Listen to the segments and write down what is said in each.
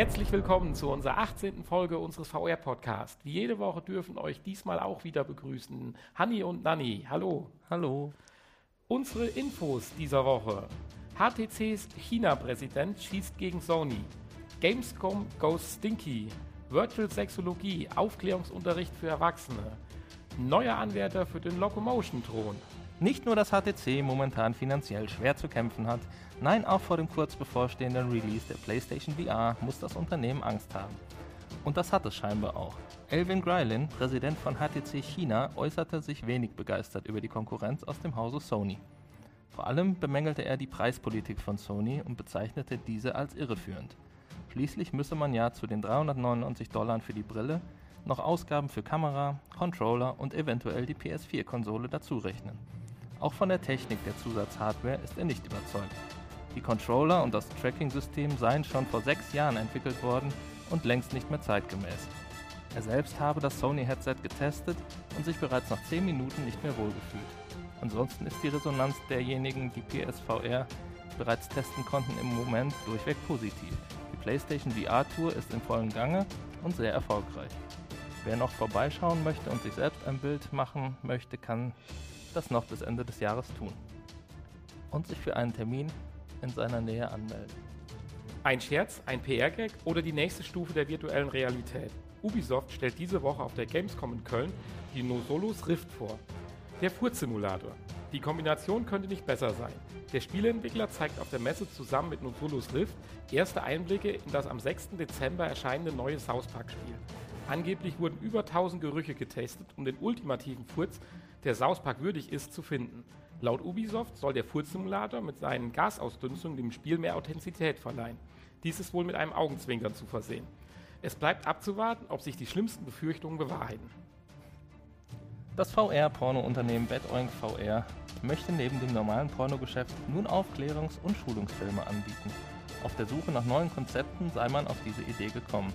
Herzlich willkommen zu unserer 18. Folge unseres VR-Podcasts. Wie jede Woche dürfen euch diesmal auch wieder begrüßen Hanni und Nanni. Hallo. Hallo. Unsere Infos dieser Woche. HTCs China-Präsident schießt gegen Sony. Gamescom goes stinky. Virtual Sexologie, Aufklärungsunterricht für Erwachsene. Neuer Anwärter für den Locomotion-Thron. Nicht nur, dass HTC momentan finanziell schwer zu kämpfen hat, nein, auch vor dem kurz bevorstehenden Release der PlayStation VR muss das Unternehmen Angst haben. Und das hat es scheinbar auch. Elvin Greilin, Präsident von HTC China, äußerte sich wenig begeistert über die Konkurrenz aus dem Hause Sony. Vor allem bemängelte er die Preispolitik von Sony und bezeichnete diese als irreführend. Schließlich müsse man ja zu den 399 Dollar für die Brille noch Ausgaben für Kamera, Controller und eventuell die PS4-Konsole dazu rechnen. Auch von der Technik der Zusatzhardware ist er nicht überzeugt. Die Controller und das Tracking-System seien schon vor sechs Jahren entwickelt worden und längst nicht mehr zeitgemäß. Er selbst habe das Sony-Headset getestet und sich bereits nach 10 Minuten nicht mehr wohlgefühlt. Ansonsten ist die Resonanz derjenigen, die PSVR bereits testen konnten, im Moment durchweg positiv. Die PlayStation VR Tour ist in vollem Gange und sehr erfolgreich. Wer noch vorbeischauen möchte und sich selbst ein Bild machen möchte, kann das noch bis Ende des Jahres tun und sich für einen Termin in seiner Nähe anmelden. Ein Scherz, ein PR-Gag oder die nächste Stufe der virtuellen Realität? Ubisoft stellt diese Woche auf der Gamescom in Köln die No Solos Rift vor. Der Furz-Simulator. Die Kombination könnte nicht besser sein. Der Spieleentwickler zeigt auf der Messe zusammen mit No Solos Rift erste Einblicke in das am 6. Dezember erscheinende neue South Park-Spiel. Angeblich wurden über 1000 Gerüche getestet, um den ultimativen Furz der South Park würdig ist, zu finden. Laut Ubisoft soll der Furzsimulator mit seinen Gasausdünstungen dem Spiel mehr Authentizität verleihen. Dies ist wohl mit einem Augenzwinkern zu versehen. Es bleibt abzuwarten, ob sich die schlimmsten Befürchtungen bewahrheiten. Das VR-Porno-Unternehmen BadOink VR möchte neben dem normalen Pornogeschäft nun Aufklärungs- und Schulungsfilme anbieten. Auf der Suche nach neuen Konzepten sei man auf diese Idee gekommen.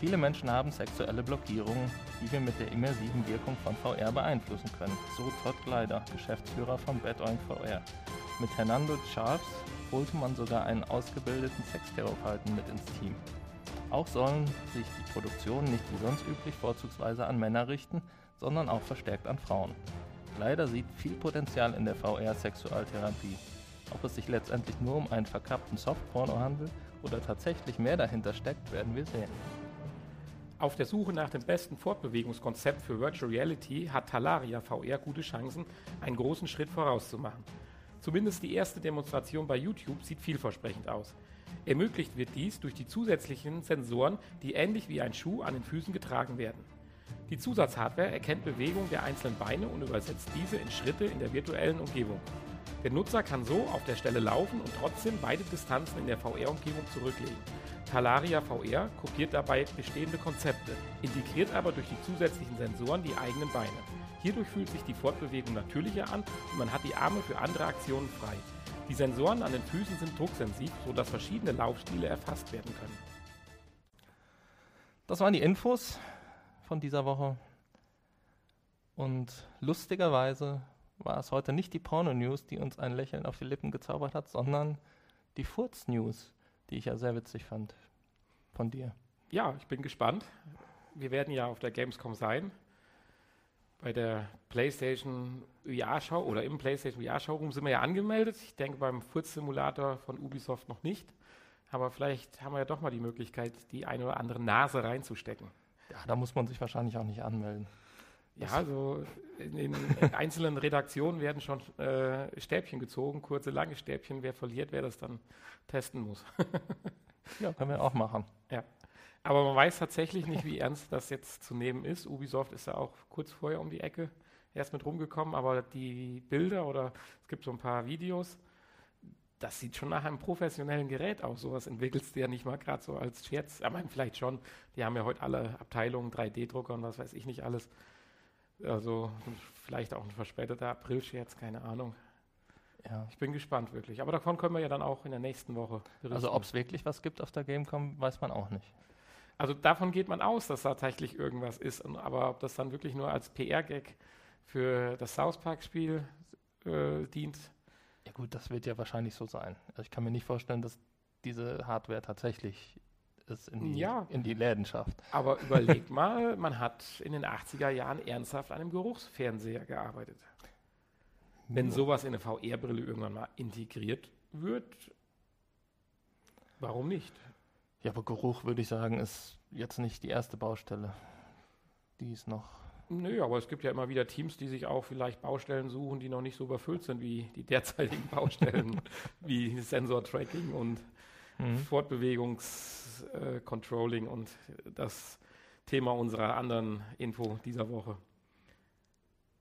Viele Menschen haben sexuelle Blockierungen, die wir mit der immersiven Wirkung von VR beeinflussen können, so Todd Gleider, Geschäftsführer von BadOink VR. Mit Hernando Charles holte man sogar einen ausgebildeten Sextherapeuten mit ins Team. Auch sollen sich die Produktionen nicht wie sonst üblich vorzugsweise an Männer richten, sondern auch verstärkt an Frauen. Leider sieht viel Potenzial in der VR-Sexualtherapie. Ob es sich letztendlich nur um einen verkappten Softporno handelt oder tatsächlich mehr dahinter steckt, werden wir sehen. Auf der Suche nach dem besten Fortbewegungskonzept für Virtual Reality hat Talaria VR gute Chancen, einen großen Schritt vorauszumachen. Zumindest die erste Demonstration bei YouTube sieht vielversprechend aus. Ermöglicht wird dies durch die zusätzlichen Sensoren, die ähnlich wie ein Schuh an den Füßen getragen werden. Die Zusatzhardware erkennt Bewegung der einzelnen Beine und übersetzt diese in Schritte in der virtuellen Umgebung. Der Nutzer kann so auf der Stelle laufen und trotzdem beide Distanzen in der VR-Umgebung zurücklegen. Talaria VR kopiert dabei bestehende Konzepte, integriert aber durch die zusätzlichen Sensoren die eigenen Beine. Hierdurch fühlt sich die Fortbewegung natürlicher an und man hat die Arme für andere Aktionen frei. Die Sensoren an den Füßen sind drucksensiv, sodass verschiedene Laufstile erfasst werden können. Das waren die Infos von dieser Woche. Und lustigerweise war es heute nicht die Porno-News, die uns ein Lächeln auf die Lippen gezaubert hat, sondern die Furz-News die ich ja sehr witzig fand von dir. Ja, ich bin gespannt. Wir werden ja auf der Gamescom sein. Bei der PlayStation VR-Show oder im PlayStation VR-Showroom sind wir ja angemeldet. Ich denke beim Furz-Simulator von Ubisoft noch nicht. Aber vielleicht haben wir ja doch mal die Möglichkeit, die eine oder andere Nase reinzustecken. Ja, da muss man sich wahrscheinlich auch nicht anmelden. Ja, also in den einzelnen Redaktionen werden schon äh, Stäbchen gezogen, kurze, lange Stäbchen. Wer verliert, wer das dann testen muss. ja, können wir auch machen. Ja. Aber man weiß tatsächlich nicht, wie ernst das jetzt zu nehmen ist. Ubisoft ist ja auch kurz vorher um die Ecke erst mit rumgekommen, aber die Bilder oder es gibt so ein paar Videos, das sieht schon nach einem professionellen Gerät aus. Sowas entwickelst du ja nicht mal gerade so als Scherz. Ich meine, vielleicht schon. Die haben ja heute alle Abteilungen, 3D-Drucker und was weiß ich nicht alles. Also vielleicht auch ein verspäteter April-Scherz, keine Ahnung. Ja. Ich bin gespannt wirklich. Aber davon können wir ja dann auch in der nächsten Woche berichten. Also ob es wirklich was gibt auf der Gamecom, weiß man auch nicht. Also davon geht man aus, dass tatsächlich irgendwas ist. Aber ob das dann wirklich nur als PR-Gag für das South Park-Spiel äh, dient. Ja gut, das wird ja wahrscheinlich so sein. Also ich kann mir nicht vorstellen, dass diese Hardware tatsächlich es in die, Ja. in die Läden schafft. Aber überleg mal, man hat in den 80er Jahren ernsthaft an einem Geruchsfernseher gearbeitet. Wenn sowas in eine VR-Brille irgendwann mal integriert wird, warum nicht? Ja, aber Geruch würde ich sagen, ist jetzt nicht die erste Baustelle. Die ist noch. Nö, aber es gibt ja immer wieder Teams, die sich auch vielleicht Baustellen suchen, die noch nicht so überfüllt sind wie die derzeitigen Baustellen, wie Sensor-Tracking und Mhm. Fortbewegungs-Controlling und das Thema unserer anderen Info dieser Woche.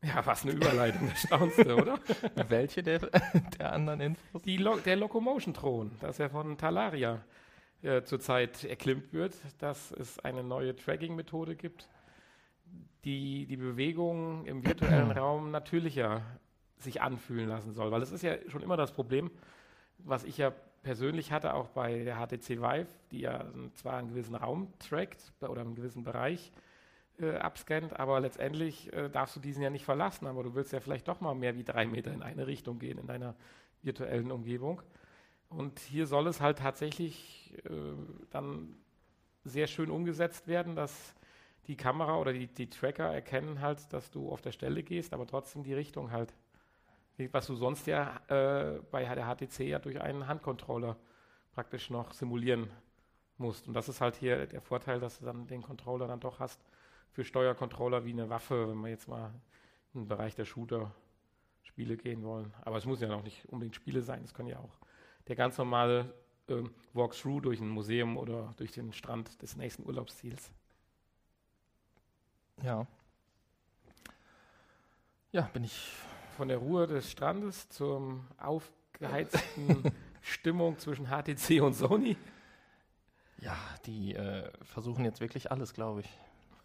Ja, was eine Überleitung, das staunste, oder? Welche der, der anderen Infos? Lo der Locomotion-Thron, das ja von Talaria äh, zurzeit erklimmt wird, dass es eine neue Tracking-Methode gibt, die die Bewegung im virtuellen Raum natürlicher sich anfühlen lassen soll. Weil es ist ja schon immer das Problem, was ich ja persönlich hatte, auch bei der HTC Vive, die ja zwar einen gewissen Raum trackt oder einen gewissen Bereich äh, abscannt, aber letztendlich äh, darfst du diesen ja nicht verlassen, aber du willst ja vielleicht doch mal mehr wie drei Meter in eine Richtung gehen in deiner virtuellen Umgebung. Und hier soll es halt tatsächlich äh, dann sehr schön umgesetzt werden, dass die Kamera oder die, die Tracker erkennen halt, dass du auf der Stelle gehst, aber trotzdem die Richtung halt. Was du sonst ja äh, bei der HTC ja durch einen Handcontroller praktisch noch simulieren musst. Und das ist halt hier der Vorteil, dass du dann den Controller dann doch hast für Steuercontroller wie eine Waffe, wenn wir jetzt mal in den Bereich der Shooter-Spiele gehen wollen. Aber es muss ja noch nicht unbedingt Spiele sein, es können ja auch der ganz normale ähm, Walkthrough durch ein Museum oder durch den Strand des nächsten Urlaubsziels. Ja. Ja, bin ich. Von der Ruhe des Strandes zur aufgeheizten Stimmung zwischen HTC und Sony. Ja, die äh, versuchen jetzt wirklich alles, glaube ich.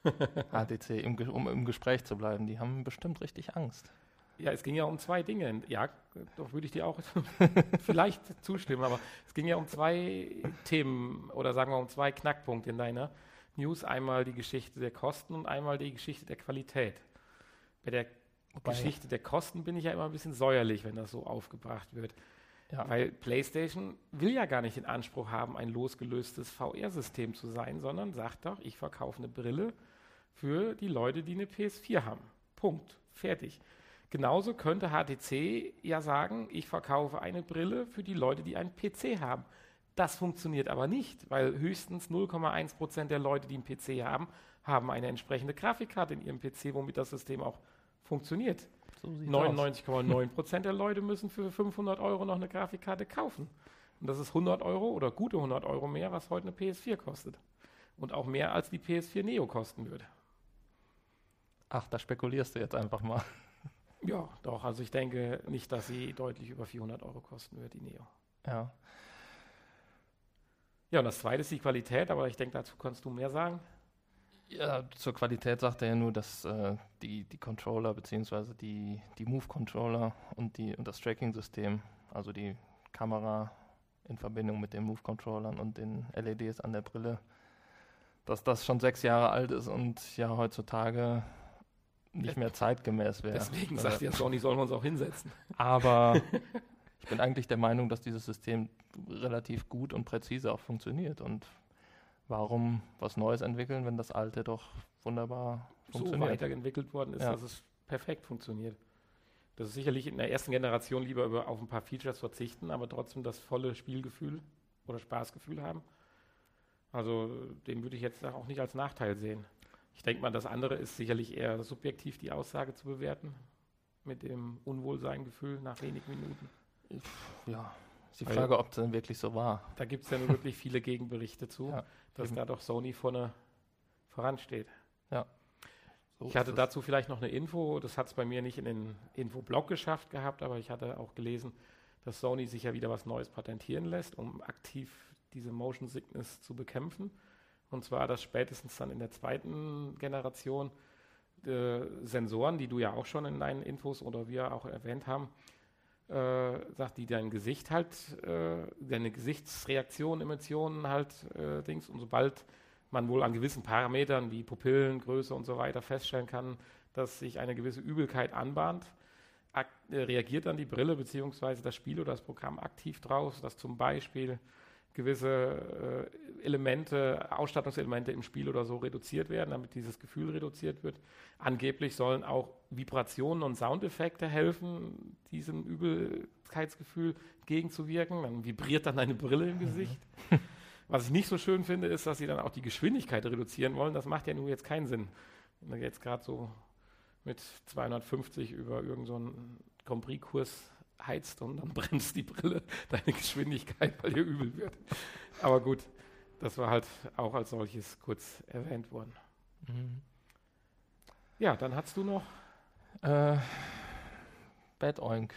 HTC, im, um im Gespräch zu bleiben. Die haben bestimmt richtig Angst. Ja, es ging ja um zwei Dinge. Ja, doch würde ich dir auch vielleicht zustimmen, aber es ging ja um zwei Themen oder sagen wir um zwei Knackpunkte in deiner News. Einmal die Geschichte der Kosten und einmal die Geschichte der Qualität. Bei der Wobei- Geschichte der Kosten bin ich ja immer ein bisschen säuerlich, wenn das so aufgebracht wird. Ja. Weil PlayStation will ja gar nicht den Anspruch haben, ein losgelöstes VR-System zu sein, sondern sagt doch, ich verkaufe eine Brille für die Leute, die eine PS4 haben. Punkt. Fertig. Genauso könnte HTC ja sagen, ich verkaufe eine Brille für die Leute, die einen PC haben. Das funktioniert aber nicht, weil höchstens 0,1 Prozent der Leute, die einen PC haben, haben eine entsprechende Grafikkarte in ihrem PC, womit das System auch funktioniert. So sieht's aus. 99,9 Prozent der Leute müssen für 500 Euro noch eine Grafikkarte kaufen. Und das ist 100 Euro oder gute 100 Euro mehr, was heute eine PS4 kostet. Und auch mehr als die PS4 Neo kosten würde. Ach, da spekulierst du jetzt einfach mal. Ja, doch. Also ich denke nicht, dass sie deutlich über 400 Euro kosten wird, die Neo. Ja. Ja, und das zweite ist die Qualität, aber ich denke, dazu kannst du mehr sagen. Ja, zur Qualität sagt er ja nur, dass äh, die, die Controller beziehungsweise die, die Move-Controller und, die, und das Tracking-System, also die Kamera in Verbindung mit den Move-Controllern und den LEDs an der Brille, dass das schon sechs Jahre alt ist und ja heutzutage nicht mehr zeitgemäß wäre. Deswegen Also, sagt ja Sony, sollen wir uns auch hinsetzen. Aber ich bin eigentlich der Meinung, dass dieses System relativ gut und präzise auch funktioniert. Und warum was Neues entwickeln, wenn das alte doch wunderbar so funktioniert? weiterentwickelt worden ist, Ja. dass es perfekt funktioniert. Das ist sicherlich in der ersten Generation lieber über, auf ein paar Features verzichten, aber trotzdem das volle Spielgefühl oder Spaßgefühl haben. Also den würde ich jetzt auch nicht als Nachteil sehen. Ich denke mal, das andere ist sicherlich eher subjektiv die Aussage zu bewerten mit dem Unwohlseingefühl nach wenigen Minuten. Ja, ist die Frage, ob es denn wirklich so war. Da gibt es ja nur wirklich viele Gegenberichte zu, Ja, dass eben. da doch Sony vorne voransteht. So Ich hatte dazu vielleicht noch eine Info, das hat es bei mir nicht in den Infoblog geschafft gehabt, aber ich hatte auch gelesen, dass Sony sich ja wieder was Neues patentieren lässt, um aktiv diese Motion Sickness zu bekämpfen. Und zwar, dass spätestens dann in der zweiten Generation äh, Sensoren, die du ja auch schon in deinen Infos oder wir auch erwähnt haben, äh, sagt, die dein Gesicht halt, äh, deine Gesichtsreaktion, Emotionen halt äh, Dings und sobald man wohl an gewissen Parametern wie Pupillengröße und so weiter feststellen kann, dass sich eine gewisse Übelkeit anbahnt, äh, reagiert dann die Brille bzw. das Spiel oder das Programm aktiv drauf, dass zum Beispiel gewisse äh, Elemente, Ausstattungselemente im Spiel oder so reduziert werden, damit dieses Gefühl reduziert wird. Angeblich sollen auch Vibrationen und Soundeffekte helfen, diesem Übelkeitsgefühl gegenzuwirken. Man vibriert dann eine Brille im Gesicht. Was ich nicht so schön finde, ist, dass sie dann auch die Geschwindigkeit reduzieren wollen. Das macht ja nur jetzt keinen Sinn. Wenn man jetzt gerade so mit 250 über irgendeinen so Grand-Prix-Kurs heizt und dann bremst die Brille deine Geschwindigkeit, weil dir übel wird. Aber gut, das war halt auch als solches kurz erwähnt worden. Mhm. Ja, dann hast du noch. Äh, Bad Oink.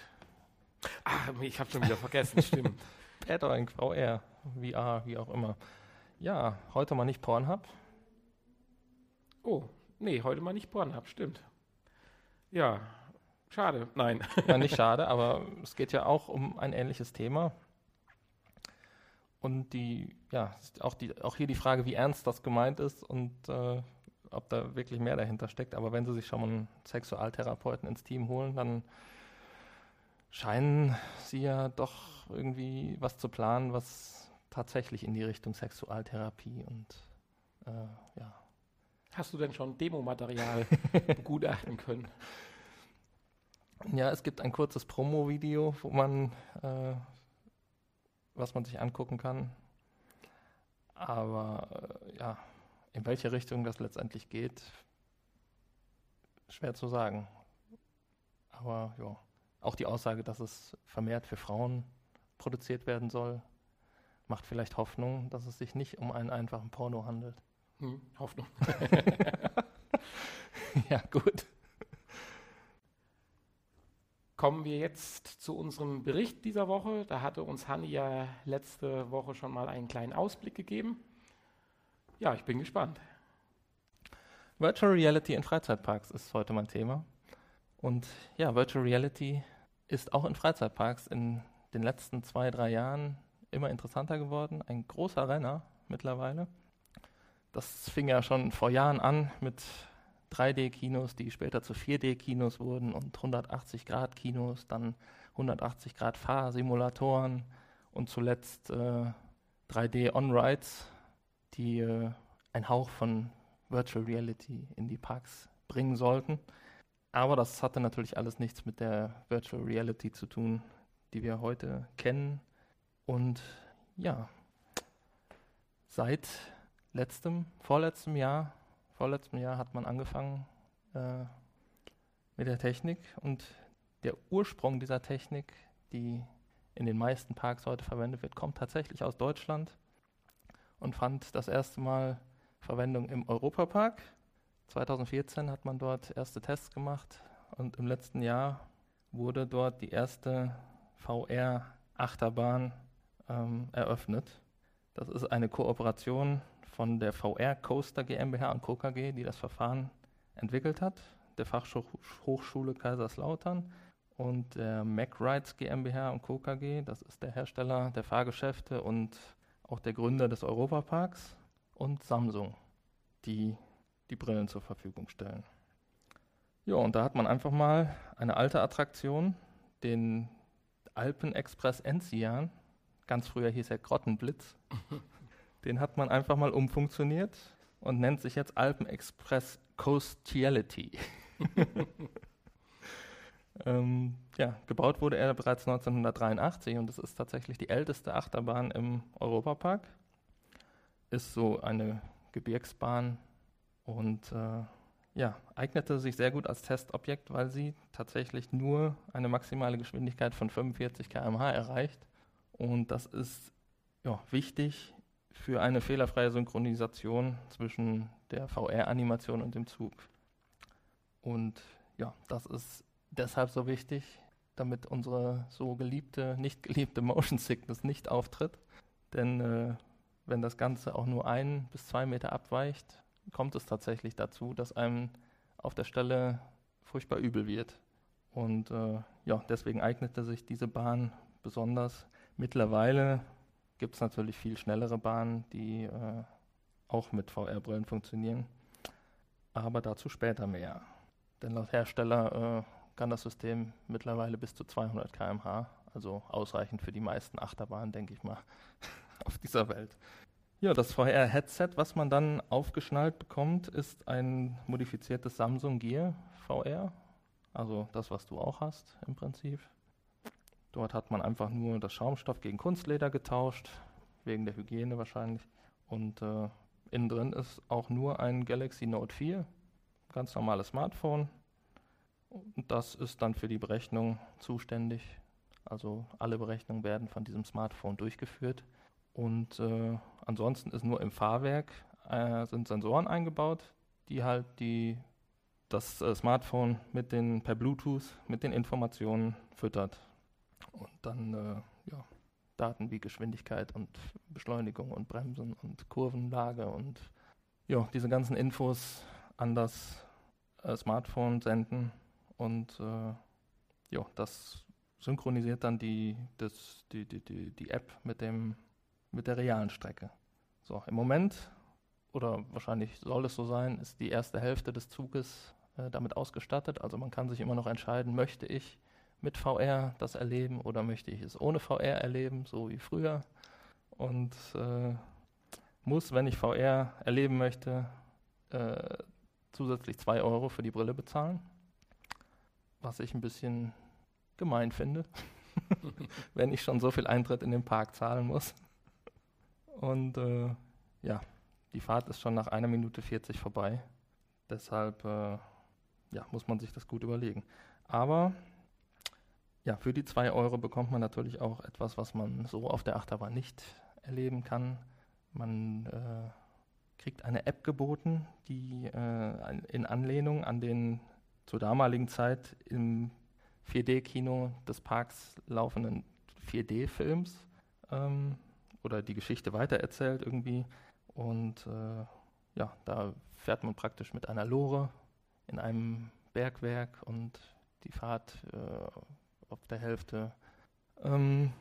Ah, ich habe schon wieder vergessen, stimmt. Bad Oink, VR, VR, wie auch immer. Ja, heute mal nicht Pornhub. Oh, nee, heute mal nicht Pornhub, stimmt. Ja, Schade, nein. Ja, nicht schade, aber es geht ja auch um ein ähnliches Thema. Und die, ja, auch, die, auch hier die Frage, wie ernst das gemeint ist und äh, ob da wirklich mehr dahinter steckt. Aber wenn Sie sich schon mal einen Sexualtherapeuten ins Team holen, dann scheinen Sie ja doch irgendwie was zu planen, was tatsächlich in die Richtung Sexualtherapie und äh, ja. Hast du denn schon Demomaterial begutachten können? Ja, es gibt ein kurzes Promo-Video, wo man, äh, was man sich angucken kann. Aber äh, ja, in welche Richtung das letztendlich geht, schwer zu sagen. Aber ja, auch die Aussage, dass es vermehrt für Frauen produziert werden soll, macht vielleicht Hoffnung, dass es sich nicht um einen einfachen Porno handelt. Hm, Hoffnung. ja, gut kommen wir jetzt zu unserem Bericht dieser Woche. Da hatte uns Hanni ja letzte Woche schon mal einen kleinen Ausblick gegeben. Ja, ich bin gespannt. Virtual Reality in Freizeitparks ist heute mein Thema. Und ja, Virtual Reality ist auch in Freizeitparks in den letzten zwei, drei Jahren immer interessanter geworden. Ein großer Renner mittlerweile. Das fing ja schon vor Jahren an mit 3D-Kinos, die später zu 4D-Kinos wurden und 180-Grad-Kinos, dann 180-Grad-Fahrsimulatoren und zuletzt äh, 3D-On-Rides, die äh, einen Hauch von Virtual Reality in die Parks bringen sollten. Aber das hatte natürlich alles nichts mit der Virtual Reality zu tun, die wir heute kennen. Und ja, seit letztem, vorletztem Jahr vorletztem Jahr hat man angefangen äh, mit der Technik und der Ursprung dieser Technik, die in den meisten Parks heute verwendet wird, kommt tatsächlich aus Deutschland und fand das erste Mal Verwendung im Europapark. 2014 hat man dort erste Tests gemacht und im letzten Jahr wurde dort die erste VR-Achterbahn ähm, eröffnet. Das ist eine Kooperation von der VR Coaster GmbH und Co. KG, die das Verfahren entwickelt hat, der Fachhochschule Kaiserslautern und der MacRides GmbH und Co. KG, das ist der Hersteller der Fahrgeschäfte und auch der Gründer des Europaparks und Samsung, die die Brillen zur Verfügung stellen. Ja, und da hat man einfach mal eine alte Attraktion, den Alpenexpress Enzian, ganz früher hieß er Grottenblitz, Den hat man einfach mal umfunktioniert und nennt sich jetzt Alpenexpress Coastiality. ähm, ja, gebaut wurde er bereits 1983 und es ist tatsächlich die älteste Achterbahn im Europapark. Ist so eine Gebirgsbahn und äh, ja, eignete sich sehr gut als Testobjekt, weil sie tatsächlich nur eine maximale Geschwindigkeit von 45 km/h erreicht. Und das ist ja, wichtig für eine fehlerfreie Synchronisation zwischen der VR-Animation und dem Zug. Und ja, das ist deshalb so wichtig, damit unsere so geliebte, nicht geliebte Motion Sickness nicht auftritt. Denn äh, wenn das Ganze auch nur ein bis zwei Meter abweicht, kommt es tatsächlich dazu, dass einem auf der Stelle furchtbar übel wird. Und äh, ja, deswegen eignete sich diese Bahn besonders. Mittlerweile gibt es natürlich viel schnellere Bahnen, die äh, auch mit VR-Brillen funktionieren. Aber dazu später mehr. Denn laut Hersteller äh, kann das System mittlerweile bis zu 200 km/h, also ausreichend für die meisten Achterbahnen, denke ich mal, auf dieser Welt. Ja, das VR-Headset, was man dann aufgeschnallt bekommt, ist ein modifiziertes Samsung Gear VR. Also das, was du auch hast im Prinzip. Dort hat man einfach nur das Schaumstoff gegen Kunstleder getauscht, wegen der Hygiene wahrscheinlich. Und äh, innen drin ist auch nur ein Galaxy Note 4, ganz normales Smartphone. Und das ist dann für die Berechnung zuständig. Also alle Berechnungen werden von diesem Smartphone durchgeführt. Und äh, ansonsten ist nur im Fahrwerk äh, sind Sensoren eingebaut, die halt die, das äh, Smartphone mit den, per Bluetooth mit den Informationen füttert. Und dann äh, ja, Daten wie Geschwindigkeit und Beschleunigung und Bremsen und Kurvenlage und ja, diese ganzen Infos an das äh, Smartphone senden und äh, ja, das synchronisiert dann die, das, die, die, die, die App mit, dem, mit der realen Strecke. So, im Moment, oder wahrscheinlich soll es so sein, ist die erste Hälfte des Zuges äh, damit ausgestattet. Also man kann sich immer noch entscheiden, möchte ich mit VR das erleben oder möchte ich es ohne VR erleben, so wie früher. Und äh, muss, wenn ich VR erleben möchte, äh, zusätzlich 2 Euro für die Brille bezahlen. Was ich ein bisschen gemein finde, wenn ich schon so viel Eintritt in den Park zahlen muss. Und äh, ja, die Fahrt ist schon nach einer Minute 40 vorbei. Deshalb äh, ja, muss man sich das gut überlegen. Aber ja, für die 2 Euro bekommt man natürlich auch etwas, was man so auf der Achterbahn nicht erleben kann. Man äh, kriegt eine App geboten, die äh, in Anlehnung an den zur damaligen Zeit im 4D-Kino des Parks laufenden 4D-Films ähm, oder die Geschichte weitererzählt irgendwie. Und äh, ja, da fährt man praktisch mit einer Lore in einem Bergwerk und die Fahrt äh, auf der Hälfte ähm,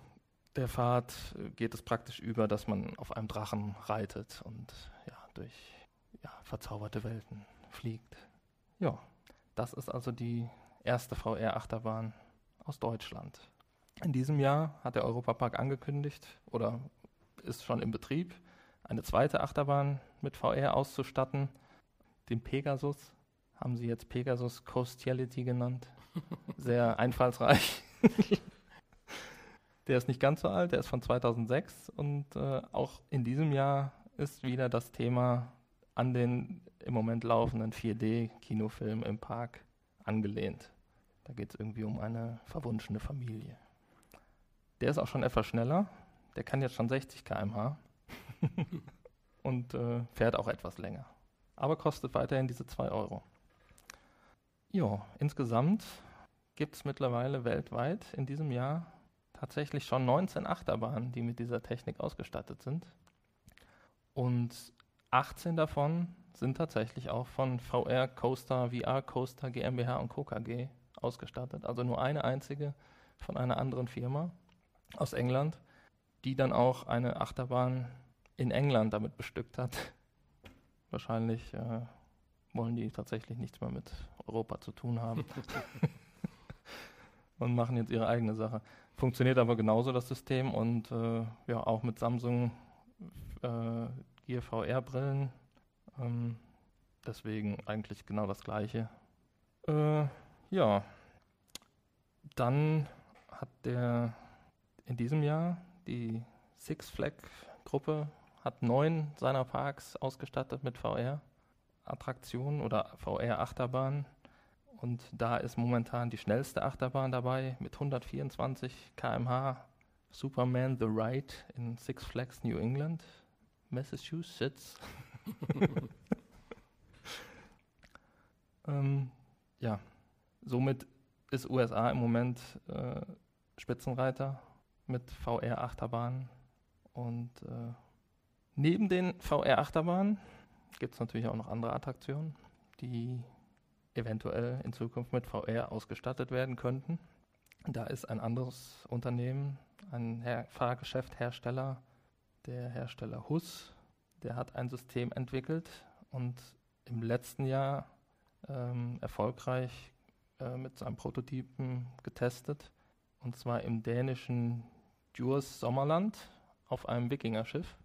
der Fahrt geht es praktisch über, dass man auf einem Drachen reitet und ja, durch ja, verzauberte Welten fliegt. Ja, das ist also die erste VR-Achterbahn aus Deutschland. In diesem Jahr hat der Europapark angekündigt oder ist schon im Betrieb, eine zweite Achterbahn mit VR auszustatten. Den Pegasus haben sie jetzt Pegasus Coastiality genannt. Sehr einfallsreich. der ist nicht ganz so alt, der ist von 2006 und äh, auch in diesem Jahr ist wieder das Thema an den im Moment laufenden 4D-Kinofilm im Park angelehnt. Da geht es irgendwie um eine verwunschene Familie. Der ist auch schon etwas schneller. Der kann jetzt schon 60 km/h und äh, fährt auch etwas länger. Aber kostet weiterhin diese 2 Euro. Ja, insgesamt gibt es mittlerweile weltweit in diesem Jahr tatsächlich schon 19 Achterbahnen, die mit dieser Technik ausgestattet sind. Und 18 davon sind tatsächlich auch von VR Coaster, VR Coaster GmbH und Co. KG ausgestattet. Also nur eine einzige von einer anderen Firma aus England, die dann auch eine Achterbahn in England damit bestückt hat. Wahrscheinlich äh, wollen die tatsächlich nichts mehr mit Europa zu tun haben. und machen jetzt ihre eigene Sache. Funktioniert aber genauso das System und äh, ja auch mit Samsung äh, Gear VR Brillen. Ähm, deswegen eigentlich genau das gleiche. Äh, ja, dann hat der in diesem Jahr die Six Flag Gruppe hat neun seiner Parks ausgestattet mit VR Attraktionen oder VR Achterbahnen und da ist momentan die schnellste Achterbahn dabei mit 124 km/h. Superman The Ride in Six Flags New England, Massachusetts. ähm, ja, somit ist USA im Moment äh, Spitzenreiter mit VR-Achterbahnen. Und äh, neben den VR-Achterbahnen gibt es natürlich auch noch andere Attraktionen, die eventuell in Zukunft mit VR ausgestattet werden könnten. Da ist ein anderes Unternehmen, ein Her Fahrgeschäfthersteller, der Hersteller Hus, der hat ein System entwickelt und im letzten Jahr ähm, erfolgreich äh, mit seinem Prototypen getestet. Und zwar im dänischen Djurs Sommerland, auf einem Wikingerschiff.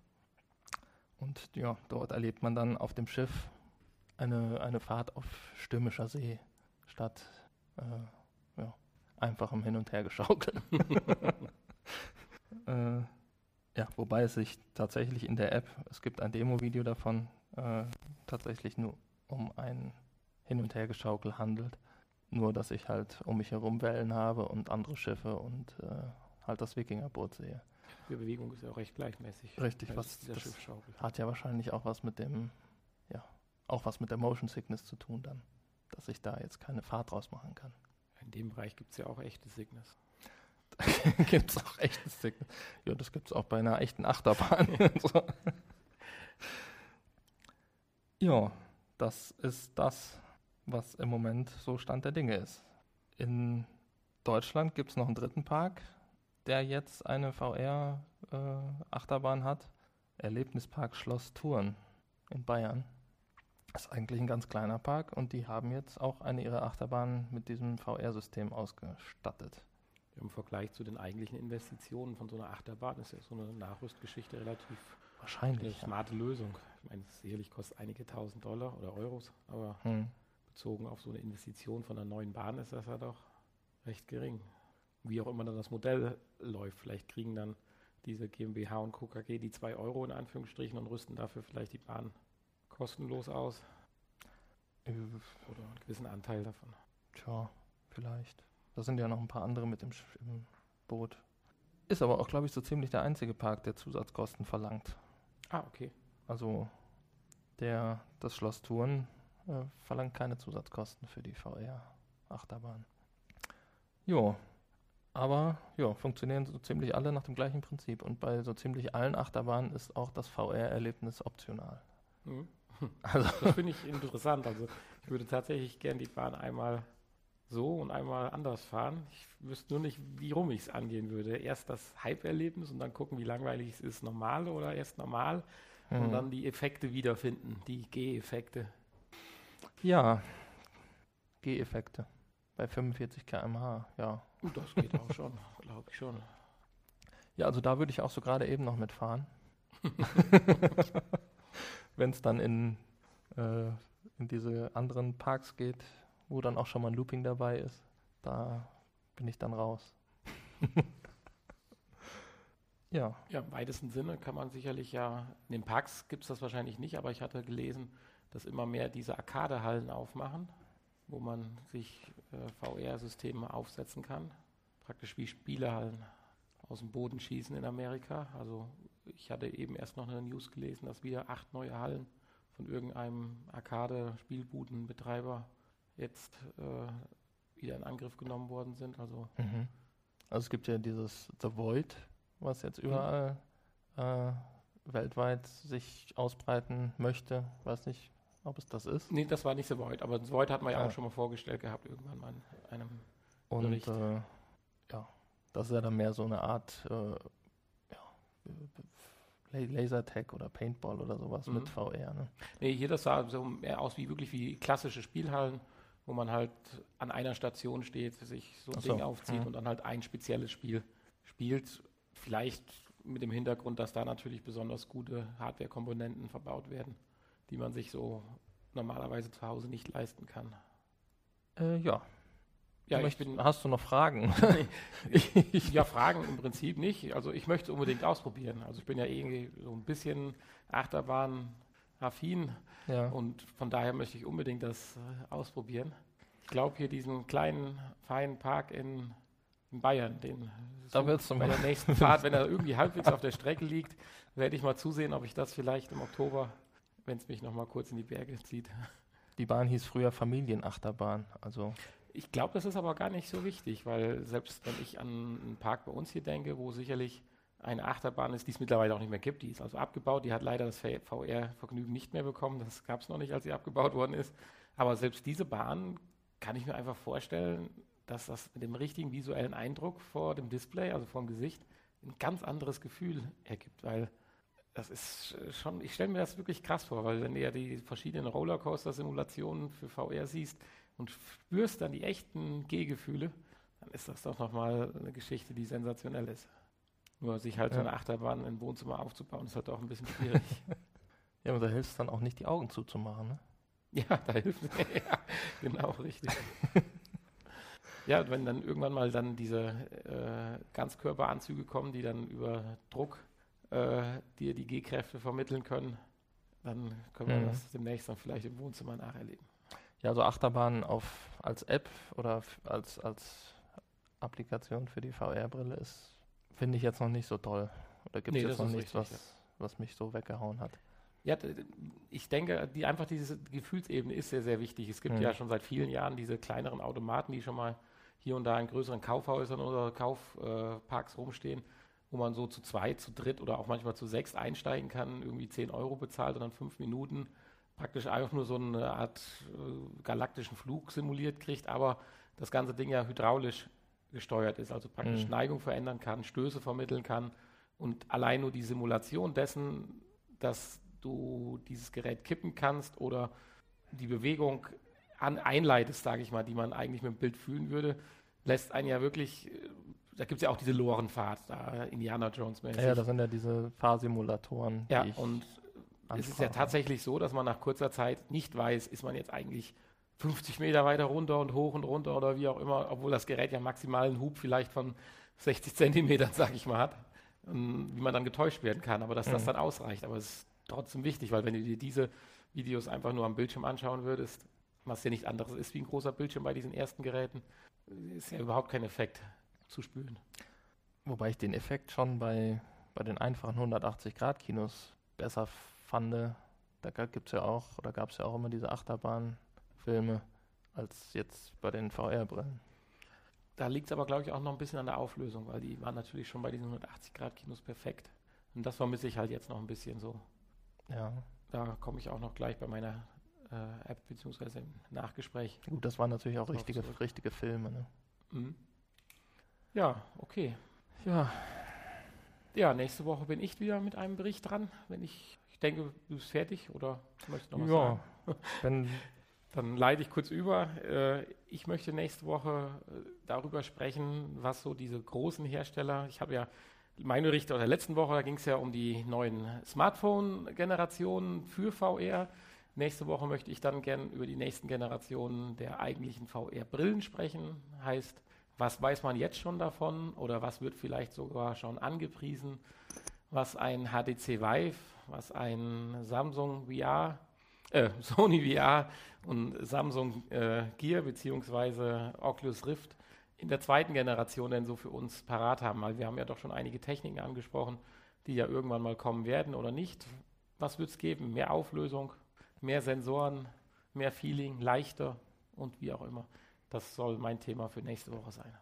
Und ja, dort erlebt man dann auf dem Schiff eine, eine Fahrt auf stürmischer See statt äh, ja, einfachem Hin- und Hergeschaukeln. äh, ja, wobei es sich tatsächlich in der App, es gibt ein Demo-Video davon, äh, tatsächlich nur um ein Hin- und Hergeschaukel handelt. Nur, dass ich halt um mich herum Wellen habe und andere Schiffe und äh, halt das Wikingerboot sehe. Die Bewegung ist ja auch recht gleichmäßig. Richtig, was das hat ja wahrscheinlich auch was mit dem, auch was mit der Motion Sickness zu tun dann, dass ich da jetzt keine Fahrt draus machen kann. In dem Bereich gibt es ja auch echte Sickness. gibt es auch echtes Sickness. Ja, das gibt es auch bei einer echten Achterbahn. so. Ja, das ist das, was im Moment so Stand der Dinge ist. In Deutschland gibt es noch einen dritten Park, der jetzt eine VR-Achterbahn hat. Erlebnispark Schloss Thurn in Bayern. Das ist eigentlich ein ganz kleiner Park und die haben jetzt auch eine ihrer Achterbahnen mit diesem VR-System ausgestattet. Im Vergleich zu den eigentlichen Investitionen von so einer Achterbahn ist ja so eine Nachrüstgeschichte relativ eine Wahrscheinlich. Ja. smarte Lösung. Ich meine, sicherlich kostet einige tausend Dollar oder Euros, aber Hm. bezogen auf so eine Investition von einer neuen Bahn ist das ja doch recht gering. Wie auch immer dann das Modell läuft. Vielleicht kriegen dann diese GmbH und Co. KG die zwei Euro in Anführungsstrichen und rüsten dafür vielleicht die Bahn kostenlos aus Äh, oder einen gewissen Anteil davon. Tja, vielleicht. Da sind ja noch ein paar andere mit im, im Boot. Ist aber auch, glaube ich, so ziemlich der einzige Park, der Zusatzkosten verlangt. Ah, okay. Also der, das Schloss Thurn äh, verlangt keine Zusatzkosten für die VR-Achterbahn. Jo, aber ja, funktionieren so ziemlich alle nach dem gleichen Prinzip. Und bei so ziemlich allen Achterbahnen ist auch das VR-Erlebnis optional. Mhm. Also Das finde ich interessant. Also ich würde tatsächlich gern die Bahn einmal so und einmal anders fahren. Ich wüsste nur nicht, wie rum ich es angehen würde. Erst das Hype-Erlebnis und dann gucken, wie langweilig es ist, normal oder erst normal. Und hm. dann die Effekte wiederfinden, die G-Effekte. ja, G-Effekte bei 45 km/h, ja. Uh, das geht auch schon, glaube ich schon. Ja, also da würde ich auch so gerade eben noch mitfahren. Wenn es dann in, äh, in diese anderen Parks geht, wo dann auch schon mal ein Looping dabei ist, da bin ich dann raus. ja, Ja, im weitesten Sinne kann man sicherlich ja, in den Parks gibt es das wahrscheinlich nicht, aber ich hatte gelesen, dass immer mehr diese Arcade-Hallen aufmachen, wo man sich äh, VR-Systeme aufsetzen kann. Praktisch wie Spielehallen aus dem Boden schießen in Amerika. Also ich hatte eben erst noch eine News gelesen, dass wieder acht neue Hallen von irgendeinem Arcade-Spielbudenbetreiber jetzt äh, wieder in Angriff genommen worden sind. Also mhm. also es gibt ja dieses The Void, was jetzt überall äh, weltweit sich ausbreiten möchte. Weiß nicht, ob es das ist. Nee, das war nicht The Void, aber The Void hat man ja Ja. auch schon mal vorgestellt gehabt, irgendwann mal in einem. Und Bericht. äh, ja, das ist ja dann mehr so eine Art äh, Lasertag oder Paintball oder sowas Mhm. mit VR. Ne? Nee, hier das sah so mehr aus wie wirklich wie klassische Spielhallen, wo man halt an einer Station steht, sich so ein so, Ding aufzieht mhm. und dann halt ein spezielles Spiel spielt. Vielleicht mit dem Hintergrund, dass da natürlich besonders gute Hardware-Komponenten verbaut werden, die man sich so normalerweise zu Hause nicht leisten kann. Äh, ja. Ja, möchtest- bin, Hast du noch Fragen? Ja, Fragen im Prinzip nicht. Also ich möchte es unbedingt ausprobieren. Also ich bin ja irgendwie so ein bisschen Achterbahn-affin ja. und von daher möchte ich unbedingt das äh, ausprobieren. Ich glaube hier diesen kleinen, feinen Park in, in Bayern, den Da du bei der nächsten Fahrt, wenn er irgendwie halbwegs auf der Strecke liegt, werde ich mal zusehen, ob ich das vielleicht im Oktober, wenn es mich noch mal kurz in die Berge zieht. Die Bahn hieß früher Familienachterbahn. Also Ich glaube, das ist aber gar nicht so wichtig, weil selbst wenn ich an einen Park bei uns hier denke, wo sicherlich eine Achterbahn ist, die es mittlerweile auch nicht mehr gibt, die ist also abgebaut, die hat leider das VR-Vergnügen nicht mehr bekommen, das gab es noch nicht, als sie abgebaut worden ist. Aber selbst diese Bahn kann ich mir einfach vorstellen, dass das mit dem richtigen visuellen Eindruck vor dem Display, also vor dem Gesicht, ein ganz anderes Gefühl ergibt, weil das ist schon, ich stelle mir das wirklich krass vor, weil wenn du ja die verschiedenen Rollercoaster-Simulationen für VR siehst und spürst dann die echten Gehgefühle, dann ist das doch nochmal eine Geschichte, die sensationell ist. Nur sich halt Ja. so eine Achterbahn im Wohnzimmer aufzubauen, ist halt auch ein bisschen schwierig. Ja, aber da hilft es dann auch nicht, die Augen zuzumachen. Ne? ja, da hilft ja, genau, richtig. ja, und wenn dann irgendwann mal dann diese äh, Ganzkörperanzüge kommen, die dann über Druck äh, dir die G-Kräfte vermitteln können, dann können wir Mhm. das demnächst dann vielleicht im Wohnzimmer nacherleben. Ja, so Achterbahn auf, als App oder als, als Applikation für die VR-Brille ist, finde ich jetzt noch nicht so toll. Oder gibt es Nee, jetzt noch nichts, richtig, was, was mich so weggehauen hat. Ja, ich denke, die, einfach diese Gefühlsebene ist sehr, sehr wichtig. Es gibt Mhm. ja schon seit vielen Jahren diese kleineren Automaten, die schon mal hier und da in größeren Kaufhäusern oder Kaufparks rumstehen, wo man so zu zweit, zu dritt oder auch manchmal zu sechs einsteigen kann, irgendwie 10 Euro bezahlt und dann fünf Minuten praktisch einfach nur so eine Art äh, galaktischen Flug simuliert kriegt, aber das ganze Ding ja hydraulisch gesteuert ist, also praktisch Mhm. Neigung verändern kann, Stöße vermitteln kann und allein nur die Simulation dessen, dass du dieses Gerät kippen kannst oder die Bewegung an, einleitest, sage ich mal, die man eigentlich mit dem Bild fühlen würde, lässt einen ja wirklich, äh, da gibt es ja auch diese Lorenfahrt, da Indiana Jones mäßig. Ja, das sind ja diese Fahrsimulatoren, Ja, die ich und es ist ja tatsächlich so, dass man nach kurzer Zeit nicht weiß, ist man jetzt eigentlich 50 Meter weiter runter und hoch und runter oder wie auch immer, obwohl das Gerät ja maximal einen Hub vielleicht von 60 Zentimetern, sag ich mal, hat, ähm, wie man dann getäuscht werden kann, aber dass das Mhm. dann ausreicht. Aber es ist trotzdem wichtig, weil wenn du dir diese Videos einfach nur am Bildschirm anschauen würdest, was ja nicht anderes ist wie ein großer Bildschirm bei diesen ersten Geräten, ist ja überhaupt kein Effekt zu spüren. Wobei ich den Effekt schon bei, bei den einfachen 180-Grad-Kinos besser fand. Da gibt es ja auch, oder gab es ja auch immer diese Achterbahnfilme, als jetzt bei den VR-Brillen. Da liegt es aber, glaube ich, auch noch ein bisschen an der Auflösung, weil die waren natürlich schon bei diesen 180-Grad-Kinos perfekt. Und das vermisse ich halt jetzt noch ein bisschen so. Ja, Da komme ich auch noch gleich bei meiner äh, App beziehungsweise im Nachgespräch. gut, das waren natürlich auch richtige, zurück. richtige Filme. Ne? Mhm. Ja, okay. Ja, Ja, nächste Woche bin ich wieder mit einem Bericht dran. Wenn ich, ich denke, du bist fertig oder möchtest noch was ja. sagen? Wenn, Dann leite ich kurz über. Äh, ich möchte nächste Woche äh, darüber sprechen, was so diese großen Hersteller, ich habe ja mein Bericht aus der letzten Woche, da ging es ja um die neuen Smartphone-Generationen für VR. Nächste Woche möchte ich dann gern über die nächsten Generationen der eigentlichen VR-Brillen sprechen. Heißt, was weiß man jetzt schon davon oder was wird vielleicht sogar schon angepriesen? Was ein HTC Vive, was ein Samsung VR, äh, Sony VR und Samsung äh, Gear beziehungsweise Oculus Rift in der zweiten Generation denn so für uns parat haben, weil wir haben ja doch schon einige Techniken angesprochen, die ja irgendwann mal kommen werden oder nicht. Was wird es geben? Mehr Auflösung, mehr Sensoren, mehr Feeling, leichter und wie auch immer. Das soll mein Thema für nächste Woche sein.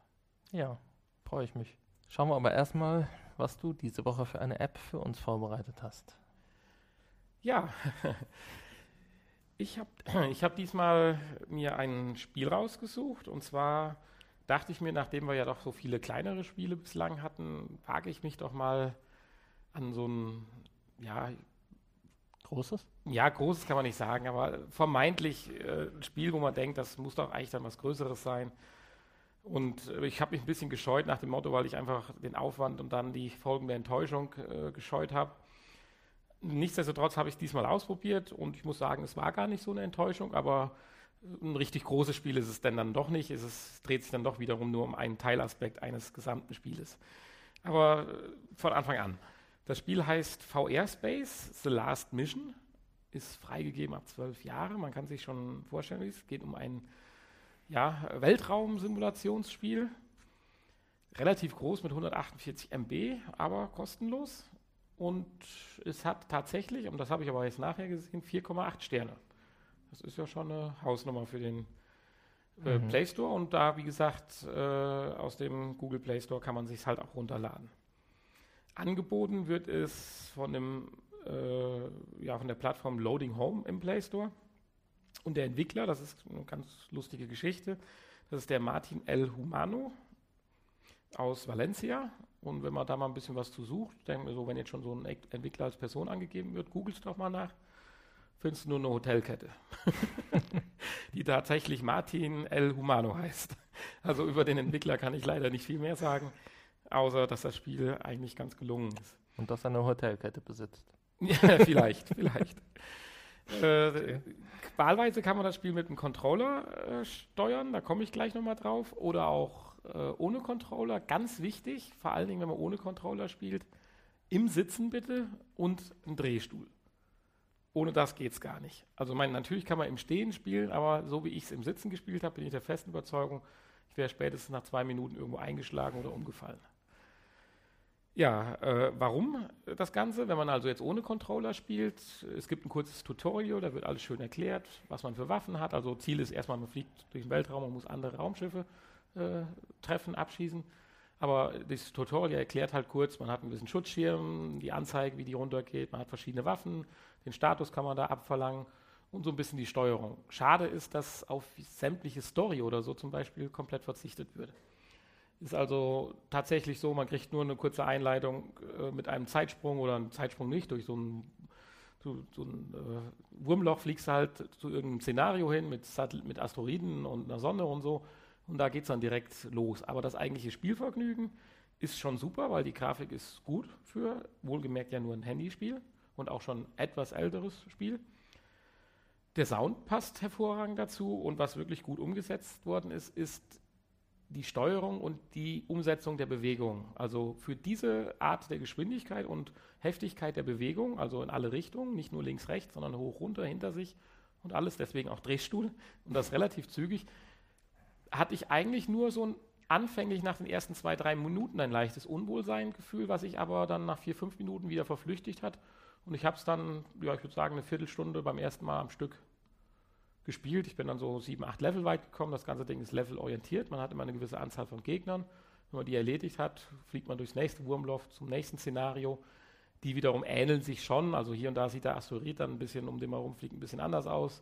ja, freue ich mich. Schauen wir aber erstmal, was du diese Woche für eine App für uns vorbereitet hast. Ja, ich habe ich hab diesmal mir ein Spiel rausgesucht und zwar dachte ich mir, nachdem wir ja doch so viele kleinere Spiele bislang hatten, wage ich mich doch mal an so ein, ja, Großes? ja, großes kann man nicht sagen, aber vermeintlich äh, ein Spiel, wo man denkt, das muss doch eigentlich dann was Größeres sein. Und äh, ich habe mich ein bisschen gescheut nach dem Motto, weil ich einfach den Aufwand und dann die folgende Enttäuschung äh, gescheut habe. Nichtsdestotrotz habe ich es diesmal ausprobiert und ich muss sagen, es war gar nicht so eine Enttäuschung, aber ein richtig großes Spiel ist es denn dann doch nicht. Es dreht sich dann doch wiederum nur um einen Teilaspekt eines gesamten Spieles. Aber äh, von Anfang an. Das Spiel heißt VR Space The Last Mission, ist freigegeben ab zwölf Jahre. Man kann sich schon vorstellen, wie es geht um ein ja, Weltraum-Simulationsspiel. Relativ groß mit 148 MB, aber kostenlos. Und es hat tatsächlich, und das habe ich aber jetzt nachher gesehen, 4,8 Sterne. Das ist ja schon eine Hausnummer für den äh, Mhm. Play Store. Und da, wie gesagt, äh, aus dem Google Play Store kann man sich halt auch runterladen. Angeboten wird es von, dem, äh, ja, von der Plattform Loading Home im Play Store. Und der Entwickler, das ist eine ganz lustige Geschichte, das ist der Martin L. Humano aus Valencia. Und wenn man da mal ein bisschen was zu sucht, denken wir so, wenn jetzt schon so ein Ent- Entwickler als Person angegeben wird, googelst doch mal nach, findest du nur eine Hotelkette, die tatsächlich Martin L. Humano heißt. Also über den Entwickler kann ich leider nicht viel mehr sagen. außer dass das Spiel eigentlich ganz gelungen ist. Und dass er eine Hotelkette besitzt. ja, vielleicht, vielleicht. Äh, okay. Wahlweise kann man das Spiel mit einem Controller äh, steuern, da komme ich gleich nochmal drauf. Oder auch äh, ohne Controller. Ganz wichtig, vor allen Dingen, wenn man ohne Controller spielt, im Sitzen bitte und ein Drehstuhl. Ohne das geht es gar nicht. Also mein, natürlich kann man im Stehen spielen, aber so wie ich es im Sitzen gespielt habe, bin ich der festen Überzeugung, ich wäre spätestens nach zwei Minuten irgendwo eingeschlagen oder umgefallen. Ja, äh, warum das Ganze? Wenn man also jetzt ohne Controller spielt, es gibt ein kurzes Tutorial, da wird alles schön erklärt, was man für Waffen hat. Also Ziel ist erstmal, man fliegt durch den Weltraum und muss andere Raumschiffe äh, treffen, abschießen. Aber das Tutorial erklärt halt kurz, man hat ein bisschen Schutzschirm, die Anzeige, wie die runtergeht, man hat verschiedene Waffen, den Status kann man da abverlangen und so ein bisschen die Steuerung. Schade ist, dass auf sämtliche Story oder so zum Beispiel komplett verzichtet wird. Ist also tatsächlich so, man kriegt nur eine kurze Einleitung äh, mit einem Zeitsprung oder einen Zeitsprung nicht, durch so ein, so, so ein äh, Wurmloch fliegst du halt zu irgendeinem Szenario hin mit, mit Asteroiden und einer Sonne und so und da geht es dann direkt los. Aber das eigentliche Spielvergnügen ist schon super, weil die Grafik ist gut für, wohlgemerkt ja nur ein Handyspiel und auch schon etwas älteres Spiel. Der Sound passt hervorragend dazu und was wirklich gut umgesetzt worden ist, ist die Steuerung und die Umsetzung der Bewegung. Also für diese Art der Geschwindigkeit und Heftigkeit der Bewegung, also in alle Richtungen, nicht nur links, rechts, sondern hoch, runter, hinter sich und alles, deswegen auch Drehstuhl und das relativ zügig, hatte ich eigentlich nur so ein anfänglich nach den ersten zwei, drei Minuten ein leichtes Unwohlsein-Gefühl, was sich aber dann nach vier, fünf Minuten wieder verflüchtigt hat. Und ich habe es dann, ja, ich würde sagen, eine Viertelstunde beim ersten Mal am Stück gespielt. Ich bin dann so sieben, acht Level weit gekommen. Das ganze Ding ist levelorientiert. Man hat immer eine gewisse Anzahl von Gegnern. Wenn man die erledigt hat, fliegt man durchs nächste Wurmloch zum nächsten Szenario. Die wiederum ähneln sich schon. Also hier und da sieht der Asteroid dann ein bisschen, um den man rumfliegt, ein bisschen anders aus.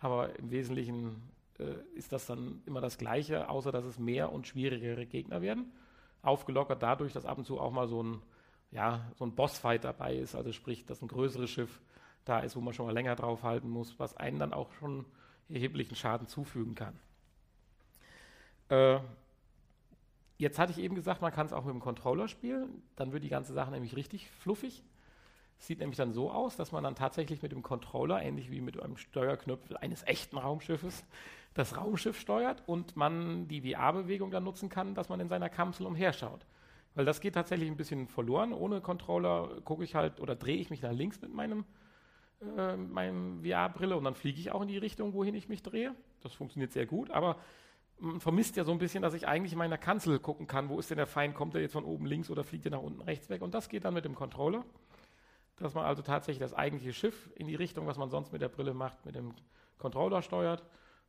Aber im Wesentlichen äh, ist das dann immer das Gleiche, außer dass es mehr und schwierigere Gegner werden. Aufgelockert dadurch, dass ab und zu auch mal so ein, ja, so ein Bossfight dabei ist. Also sprich, dass ein größeres Schiff da ist, wo man schon mal länger drauf halten muss, was einen dann auch schon erheblichen Schaden zufügen kann. Äh, jetzt hatte ich eben gesagt, man kann es auch mit dem Controller spielen. Dann wird die ganze Sache nämlich richtig fluffig. Sieht nämlich dann so aus, dass man dann tatsächlich mit dem Controller, ähnlich wie mit einem Steuerknüppel eines echten Raumschiffes, das Raumschiff steuert und man die VR-Bewegung dann nutzen kann, dass man in seiner Kapsel umherschaut. Weil das geht tatsächlich ein bisschen verloren. Ohne Controller gucke ich halt oder drehe ich mich nach links mit meinem äh, meinem VR-Brille und dann fliege ich auch in die Richtung, wohin ich mich drehe. Das funktioniert sehr gut, aber man vermisst ja so ein bisschen, dass ich eigentlich in meiner Kanzel gucken kann, wo ist denn der Feind, kommt er jetzt von oben links oder fliegt er nach unten rechts weg und das geht dann mit dem Controller, dass man also tatsächlich das eigentliche Schiff in die Richtung, was man sonst mit der Brille macht, mit dem Controller steuert,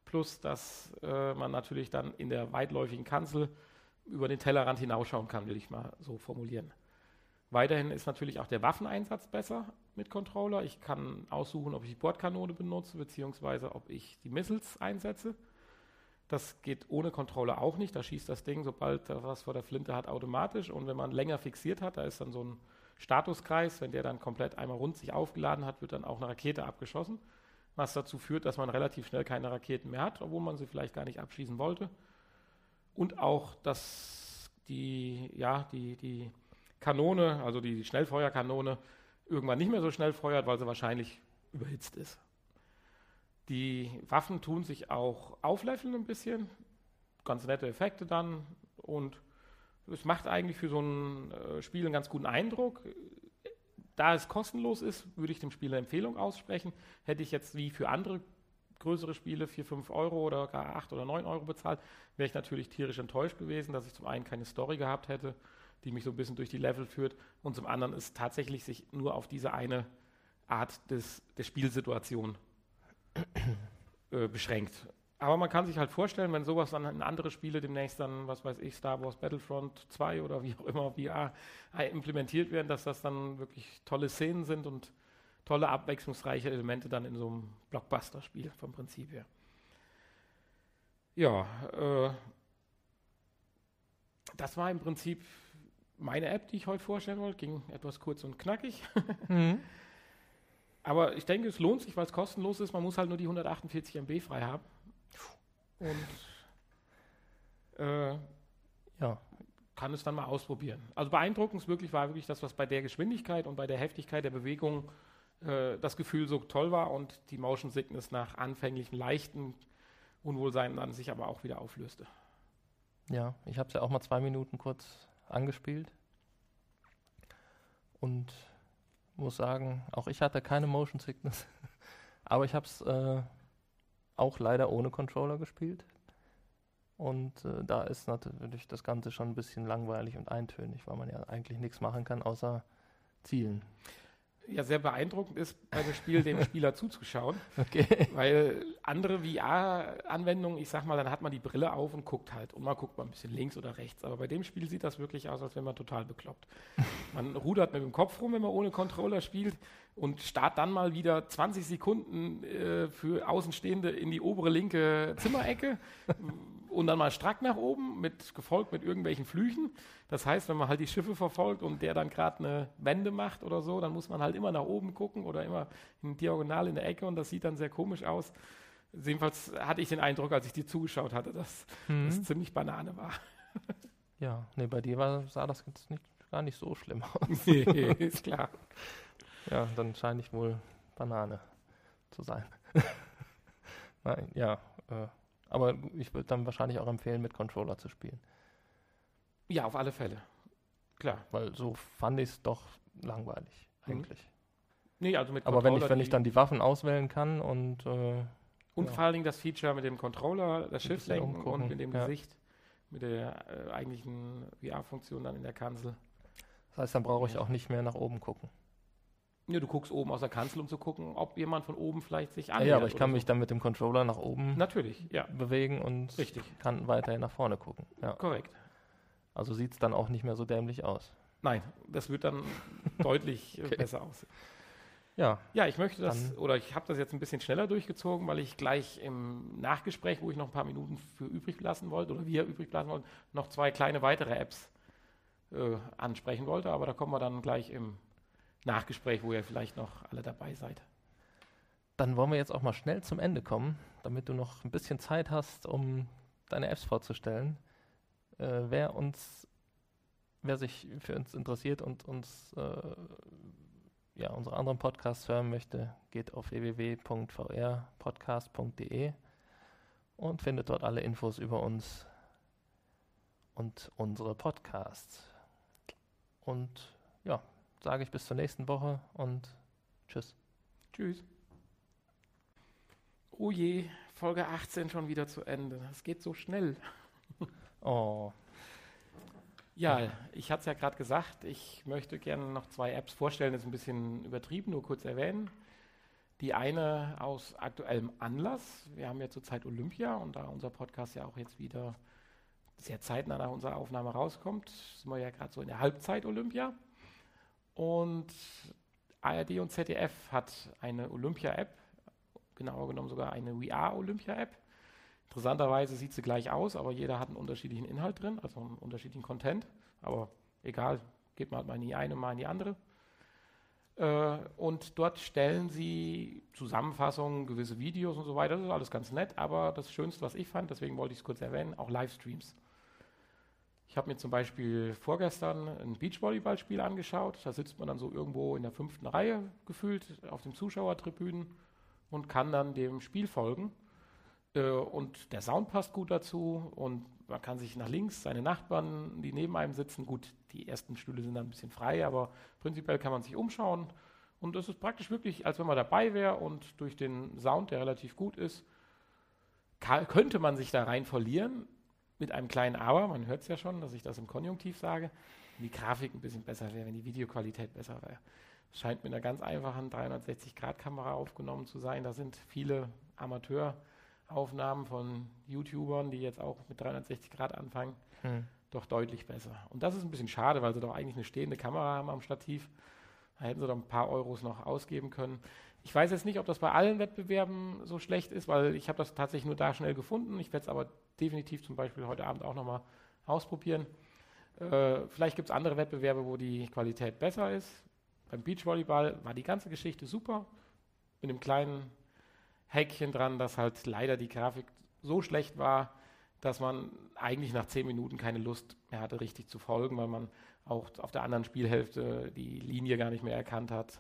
plus dass äh, man natürlich dann in der weitläufigen Kanzel über den Tellerrand hinausschauen kann, will ich mal so formulieren. Weiterhin ist natürlich auch der Waffeneinsatz besser mit Controller. Ich kann aussuchen, ob ich die Bordkanone benutze, beziehungsweise ob ich die Missiles einsetze. Das geht ohne Controller auch nicht. Da schießt das Ding, sobald er was vor der Flinte hat, automatisch. Und wenn man länger fixiert hat, da ist dann so ein Statuskreis. Wenn der dann komplett einmal rund sich aufgeladen hat, wird dann auch eine Rakete abgeschossen. Was dazu führt, dass man relativ schnell keine Raketen mehr hat, obwohl man sie vielleicht gar nicht abschießen wollte. Und auch, dass die, ja, die, die Kanone, also die Schnellfeuerkanone, irgendwann nicht mehr so schnell feuert, weil sie wahrscheinlich überhitzt ist. Die Waffen tun sich auch aufläffeln ein bisschen, ganz nette Effekte dann und es macht eigentlich für so ein äh, Spiel einen ganz guten Eindruck. Da es kostenlos ist, würde ich dem Spieler Empfehlung aussprechen. Hätte ich jetzt wie für andere größere Spiele 4, 5 Euro oder gar 8 oder 9 Euro bezahlt, wäre ich natürlich tierisch enttäuscht gewesen, dass ich zum einen keine Story gehabt hätte die mich so ein bisschen durch die Level führt. Und zum anderen ist tatsächlich sich nur auf diese eine Art des, der Spielsituation äh, beschränkt. Aber man kann sich halt vorstellen, wenn sowas dann in andere Spiele demnächst dann, was weiß ich, Star Wars Battlefront 2 oder wie auch immer VR implementiert werden, dass das dann wirklich tolle Szenen sind und tolle abwechslungsreiche Elemente dann in so einem Blockbuster-Spiel vom Prinzip her. Ja, äh, das war im Prinzip meine App, die ich heute vorstellen wollte, ging etwas kurz und knackig. Mhm. Aber ich denke, es lohnt sich, weil es kostenlos ist. Man muss halt nur die 148 MB frei haben. Und äh, ja, kann es dann mal ausprobieren. Also beeindruckend wirklich war wirklich das, was bei der Geschwindigkeit und bei der Heftigkeit der Bewegung äh, das Gefühl so toll war und die Motion Sickness nach anfänglichen leichten Unwohlsein dann sich aber auch wieder auflöste. Ja, ich habe es ja auch mal zwei Minuten kurz angespielt und muss sagen, auch ich hatte keine Motion Sickness, aber ich habe es äh, auch leider ohne Controller gespielt. Und äh, da ist natürlich das Ganze schon ein bisschen langweilig und eintönig, weil man ja eigentlich nichts machen kann, außer zielen ja sehr beeindruckend ist, bei dem Spiel dem Spieler zuzuschauen. Okay. Weil andere VR-Anwendungen, ich sag mal, dann hat man die Brille auf und guckt halt. Und mal guckt man ein bisschen links oder rechts. Aber bei dem Spiel sieht das wirklich aus, als wenn man total bekloppt. Man rudert mit dem Kopf rum, wenn man ohne Controller spielt und starrt dann mal wieder 20 Sekunden äh, für Außenstehende in die obere linke Zimmerecke und dann mal strack nach oben, mit, gefolgt mit irgendwelchen Flüchen. Das heißt, wenn man halt die Schiffe verfolgt und der dann gerade eine Wende macht oder so, dann muss man halt immer nach oben gucken oder immer in diagonal in der Ecke und das sieht dann sehr komisch aus. Jedenfalls hatte ich den Eindruck, als ich dir zugeschaut hatte, dass mhm. das ziemlich Banane war. Ja, nee, bei dir war, sah das jetzt nicht, gar nicht so schlimm aus. nee, ist klar. Ja, dann scheine ich wohl Banane zu sein. Nein, ja, äh, aber ich würde dann wahrscheinlich auch empfehlen, mit Controller zu spielen. Ja, auf alle Fälle. Klar. Weil so fand ich es doch langweilig, mhm. eigentlich. Nee, also mit Aber wenn ich, wenn ich dann die Waffen auswählen kann und. Äh, und ja. vor allen Dingen das Feature mit dem Controller, das Schiff lenken umgucken. und mit dem ja. Gesicht, mit der äh, eigentlichen VR-Funktion dann in der Kanzel. Das heißt, dann brauche ich auch nicht mehr nach oben gucken. Ja, du guckst oben aus der Kanzel, um zu gucken, ob jemand von oben vielleicht sich annähert. Ja, aber ich kann so. mich dann mit dem Controller nach oben Natürlich, ja. bewegen und Richtig. kann weiterhin nach vorne gucken. Ja. Korrekt. Also sieht es dann auch nicht mehr so dämlich aus. Nein, das wird dann deutlich äh, okay. besser aussehen. Ja. Ja, ich möchte das, oder ich habe das jetzt ein bisschen schneller durchgezogen, weil ich gleich im Nachgespräch, wo ich noch ein paar Minuten für übrig lassen wollte, oder wir übrig lassen wollten, noch zwei kleine weitere Apps äh, ansprechen wollte. Aber da kommen wir dann gleich im Nachgespräch, wo ihr vielleicht noch alle dabei seid. Dann wollen wir jetzt auch mal schnell zum Ende kommen, damit du noch ein bisschen Zeit hast, um deine Apps vorzustellen. Äh, wer uns, wer sich für uns interessiert und uns äh, ja, unsere anderen Podcasts hören möchte, geht auf www.vrpodcast.de und findet dort alle Infos über uns und unsere Podcasts. Und ja, sage ich bis zur nächsten Woche und tschüss. Tschüss. Oh je, Folge 18 schon wieder zu Ende. Es geht so schnell. Oh. Ja, ich hatte es ja gerade gesagt, ich möchte gerne noch zwei Apps vorstellen, das ist ein bisschen übertrieben, nur kurz erwähnen. Die eine aus aktuellem Anlass. Wir haben ja zurzeit Olympia und da unser Podcast ja auch jetzt wieder sehr zeitnah nach unserer Aufnahme rauskommt, sind wir ja gerade so in der Halbzeit Olympia. Und ARD und ZDF hat eine Olympia-App, genauer genommen sogar eine VR-Olympia-App. Interessanterweise sieht sie gleich aus, aber jeder hat einen unterschiedlichen Inhalt drin, also einen unterschiedlichen Content. Aber egal, geht man mal in die eine, mal in die andere. Äh, und dort stellen sie Zusammenfassungen, gewisse Videos und so weiter. Das ist alles ganz nett, aber das Schönste, was ich fand, deswegen wollte ich es kurz erwähnen, auch Livestreams. Ich habe mir zum Beispiel vorgestern ein Beachvolleyballspiel angeschaut. Da sitzt man dann so irgendwo in der fünften Reihe gefühlt auf den Zuschauertribünen und kann dann dem Spiel folgen. Äh, und der Sound passt gut dazu und man kann sich nach links, seine Nachbarn, die neben einem sitzen, gut, die ersten Stühle sind dann ein bisschen frei, aber prinzipiell kann man sich umschauen. Und es ist praktisch wirklich, als wenn man dabei wäre und durch den Sound, der relativ gut ist, könnte man sich da rein verlieren mit einem kleinen Aber, man hört es ja schon, dass ich das im Konjunktiv sage, wenn die Grafik ein bisschen besser wäre, wenn die Videoqualität besser wäre. Es scheint mit einer ganz einfachen 360-Grad-Kamera aufgenommen zu sein. Da sind viele Amateuraufnahmen von YouTubern, die jetzt auch mit 360 Grad anfangen, hm. doch deutlich besser. Und das ist ein bisschen schade, weil sie doch eigentlich eine stehende Kamera haben am Stativ. Da hätten sie doch ein paar Euros noch ausgeben können. Ich weiß jetzt nicht, ob das bei allen Wettbewerben so schlecht ist, weil ich habe das tatsächlich nur da schnell gefunden. Ich werde es aber definitiv zum Beispiel heute Abend auch nochmal ausprobieren. Äh, vielleicht gibt es andere Wettbewerbe, wo die Qualität besser ist. Beim Beachvolleyball war die ganze Geschichte super. Mit einem kleinen Häkchen dran, dass halt leider die Grafik so schlecht war, dass man eigentlich nach zehn Minuten keine Lust mehr hatte, richtig zu folgen, weil man auch auf der anderen Spielhälfte die Linie gar nicht mehr erkannt hat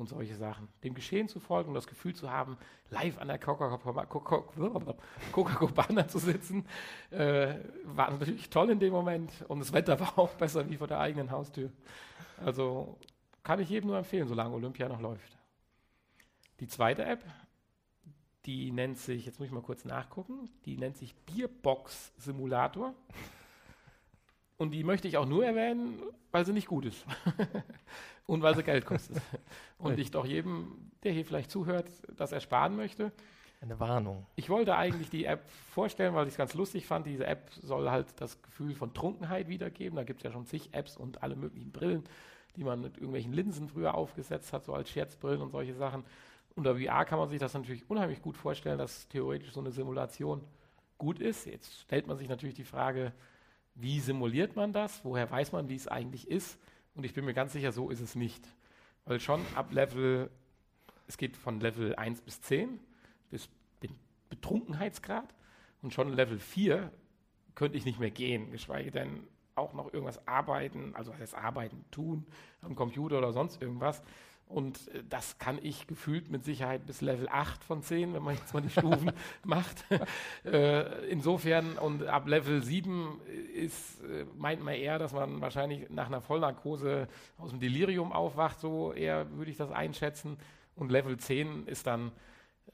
und solche Sachen. Dem Geschehen zu folgen und das Gefühl zu haben, live an der Coca-Cola zu sitzen, äh, war natürlich toll in dem Moment und das Wetter war auch besser wie vor der eigenen Haustür. Also kann ich jedem nur empfehlen, solange Olympia noch läuft. Die zweite App, die nennt sich, jetzt muss ich mal kurz nachgucken, die nennt sich Bierbox Simulator. Und die möchte ich auch nur erwähnen, weil sie nicht gut ist. und weil sie Geld kostet. und ich doch jedem, der hier vielleicht zuhört, das ersparen möchte. Eine Warnung. Ich wollte eigentlich die App vorstellen, weil ich es ganz lustig fand. Diese App soll halt das Gefühl von Trunkenheit wiedergeben. Da gibt es ja schon zig Apps und alle möglichen Brillen, die man mit irgendwelchen Linsen früher aufgesetzt hat, so als Scherzbrillen und solche Sachen. Unter VR kann man sich das natürlich unheimlich gut vorstellen, dass theoretisch so eine Simulation gut ist. Jetzt stellt man sich natürlich die Frage, wie simuliert man das? Woher weiß man, wie es eigentlich ist? Und ich bin mir ganz sicher, so ist es nicht. Weil schon ab Level, es geht von Level 1 bis 10 bis Betrunkenheitsgrad und schon Level 4 könnte ich nicht mehr gehen, geschweige denn auch noch irgendwas arbeiten, also was heißt arbeiten, tun am Computer oder sonst irgendwas. Und äh, das kann ich gefühlt mit Sicherheit bis Level 8 von 10, wenn man jetzt mal die Stufen macht. äh, insofern, und ab Level 7 ist, äh, meint man eher, dass man wahrscheinlich nach einer Vollnarkose aus dem Delirium aufwacht, so eher würde ich das einschätzen. Und Level 10 ist dann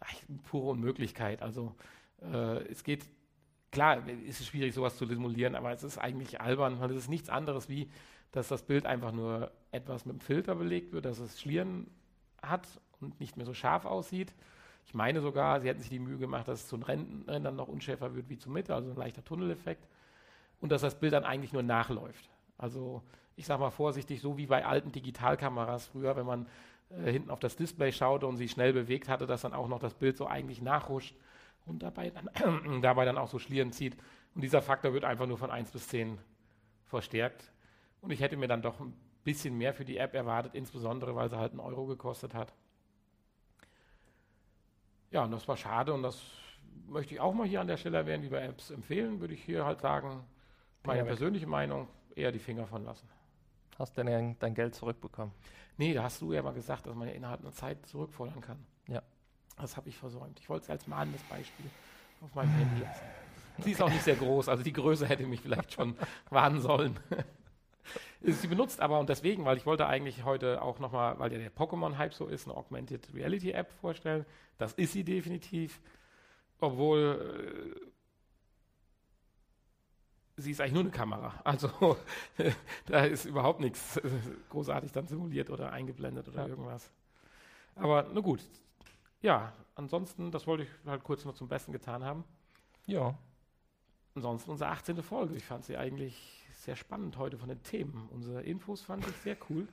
ach, pure Unmöglichkeit. Also äh, es geht, klar, ist es schwierig, sowas zu simulieren, aber es ist eigentlich albern, weil es ist nichts anderes wie dass das Bild einfach nur etwas mit dem Filter belegt wird, dass es Schlieren hat und nicht mehr so scharf aussieht. Ich meine sogar, sie hätten sich die Mühe gemacht, dass es zu den Rändern noch unschärfer wird wie zur Mitte, also ein leichter Tunneleffekt. Und dass das Bild dann eigentlich nur nachläuft. Also ich sage mal vorsichtig, so wie bei alten Digitalkameras früher, wenn man äh, hinten auf das Display schaute und sie schnell bewegt hatte, dass dann auch noch das Bild so eigentlich nachhuscht und dabei dann, dabei dann auch so Schlieren zieht. Und dieser Faktor wird einfach nur von 1 bis 10 verstärkt. Und ich hätte mir dann doch ein bisschen mehr für die App erwartet, insbesondere weil sie halt einen Euro gekostet hat. Ja, und das war schade und das möchte ich auch mal hier an der Stelle erwähnen, wie bei Apps empfehlen, würde ich hier halt sagen, meine Finger persönliche. Meinung, eher die Finger von lassen. Hast du denn dein Geld zurückbekommen? Nee, da hast du ja mal gesagt, dass man ja innerhalb einer Zeit zurückfordern kann. Ja. Das habe ich versäumt. Ich wollte es als mahnendes Beispiel auf meinem Handy lassen. Sie ist auch nicht sehr groß, also die Größe hätte mich vielleicht schon warnen sollen. Sie benutzt aber und deswegen, weil ich wollte eigentlich heute auch nochmal, weil ja der Pokémon-Hype so ist, eine Augmented Reality App vorstellen. Das ist sie definitiv, obwohl äh, sie ist eigentlich nur eine Kamera. Also da ist überhaupt nichts äh, großartig dann simuliert oder eingeblendet oder ja. irgendwas. Aber na gut. Ja, ansonsten, das wollte ich halt kurz noch zum Besten getan haben. Ja. Ansonsten unsere 18. Folge. Ich fand sie eigentlich sehr spannend heute von den Themen. Unsere Infos fand ich sehr cool.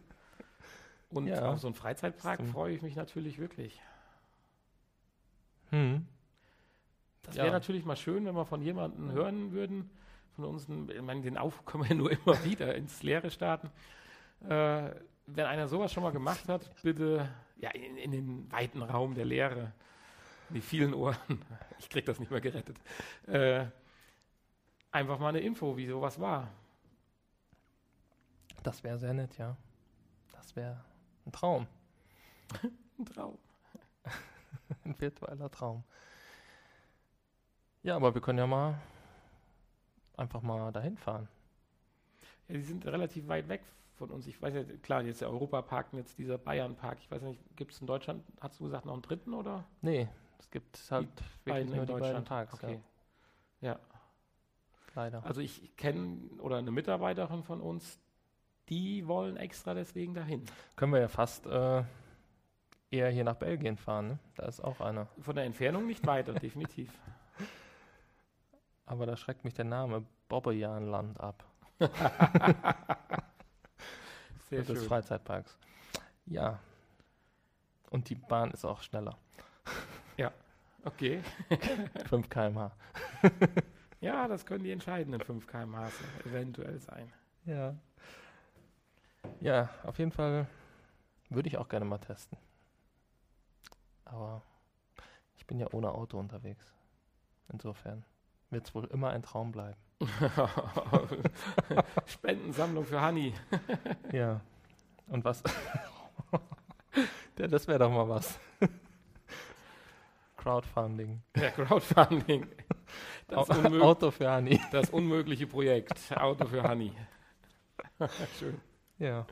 Und ja, auf so einen Freizeitpark freue ich mich natürlich wirklich. Hm. Das wäre ja. natürlich mal schön, wenn wir von jemandem hören würden, von uns, ich meine, den Aufruf können wir ja nur immer wieder ins Leere starten. Äh, wenn einer sowas schon mal gemacht hat, bitte ja, in, in den weiten Raum der Lehre, in die vielen Ohren, ich kriege das nicht mehr gerettet, äh, einfach mal eine Info, wie sowas war. Das wäre sehr nett, ja. Das wäre ein Traum. ein Traum. ein virtueller Traum. Ja, aber wir können ja mal einfach mal dahin fahren. Ja, die sind relativ weit weg von uns. Ich weiß ja, klar, jetzt der Europapark und jetzt dieser Bayernpark. Ich weiß nicht, gibt es in Deutschland, hast du gesagt, noch einen dritten oder? Nee, es gibt halt die wirklich nur in die beiden Parks. Okay. Ja. ja. Leider. Also ich kenne, oder eine Mitarbeiterin von uns, die wollen extra deswegen dahin. Können wir ja fast äh, eher hier nach Belgien fahren, ne? Da ist auch einer. Von der Entfernung nicht weiter, definitiv. Aber da schreckt mich der Name Bobbejaanland ab. Sehr schön. des Freizeitparks. Ja. Und die Bahn ist auch schneller. Ja, okay. 5 km/h. ja, das können die entscheidenden 5 km/h eventuell sein. Ja. Ja, auf jeden Fall würde ich auch gerne mal testen. Aber ich bin ja ohne Auto unterwegs. Insofern wird es wohl immer ein Traum bleiben. Spendensammlung für Honey. Ja. Und was? ja, das wäre doch mal was. Crowdfunding. Ja, Crowdfunding. Das, Au Auto für Honey. das unmögliche Projekt. Auto für Honey. Schön. Ja.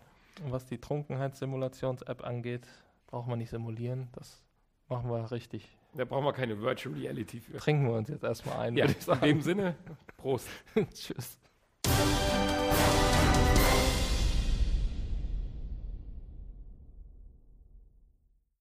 Und was die Trunkenheitssimulations-App angeht, braucht man nicht simulieren. Das machen wir richtig. Da brauchen wir keine Virtual Reality für. Trinken wir uns jetzt erstmal ein. Ja, würde ich in dem Sinne, Prost. Tschüss.